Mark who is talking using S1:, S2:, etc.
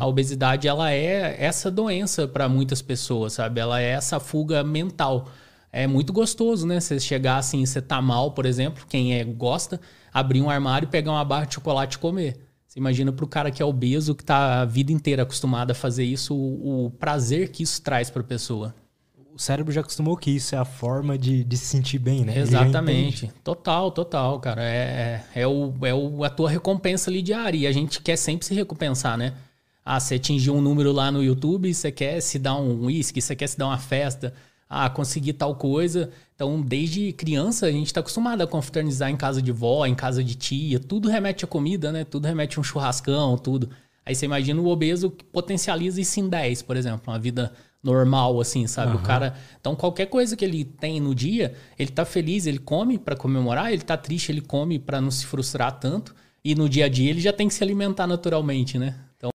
S1: A obesidade, ela é essa doença para muitas pessoas, sabe? Ela é essa fuga mental. É muito gostoso, né? Você chegar assim, você tá mal, por exemplo, quem é, gosta, abrir um armário, pegar uma barra de chocolate e comer. Você imagina pro cara que é obeso, que tá a vida inteira acostumado a fazer isso, o, o prazer que isso traz pra pessoa.
S2: O cérebro já acostumou que isso é a forma de, de se sentir bem, né?
S1: Exatamente. Total, total, cara. É, é, é, o, é o, a tua recompensa ali diária. E a gente quer sempre se recompensar, né? Ah, você atingiu um número lá no YouTube, você quer se dar um uísque, você quer se dar uma festa. Ah, conseguir tal coisa. Então, desde criança, a gente está acostumado a confraternizar em casa de vó, em casa de tia. Tudo remete a comida, né? Tudo remete a um churrascão, tudo. Aí você imagina o obeso que potencializa isso em 10, por exemplo. Uma vida normal, assim, sabe? O cara. Então, qualquer coisa que ele tem no dia, ele tá feliz, ele come para comemorar, ele tá triste, ele come para não se frustrar tanto. E no dia a dia ele já tem que se alimentar naturalmente, né?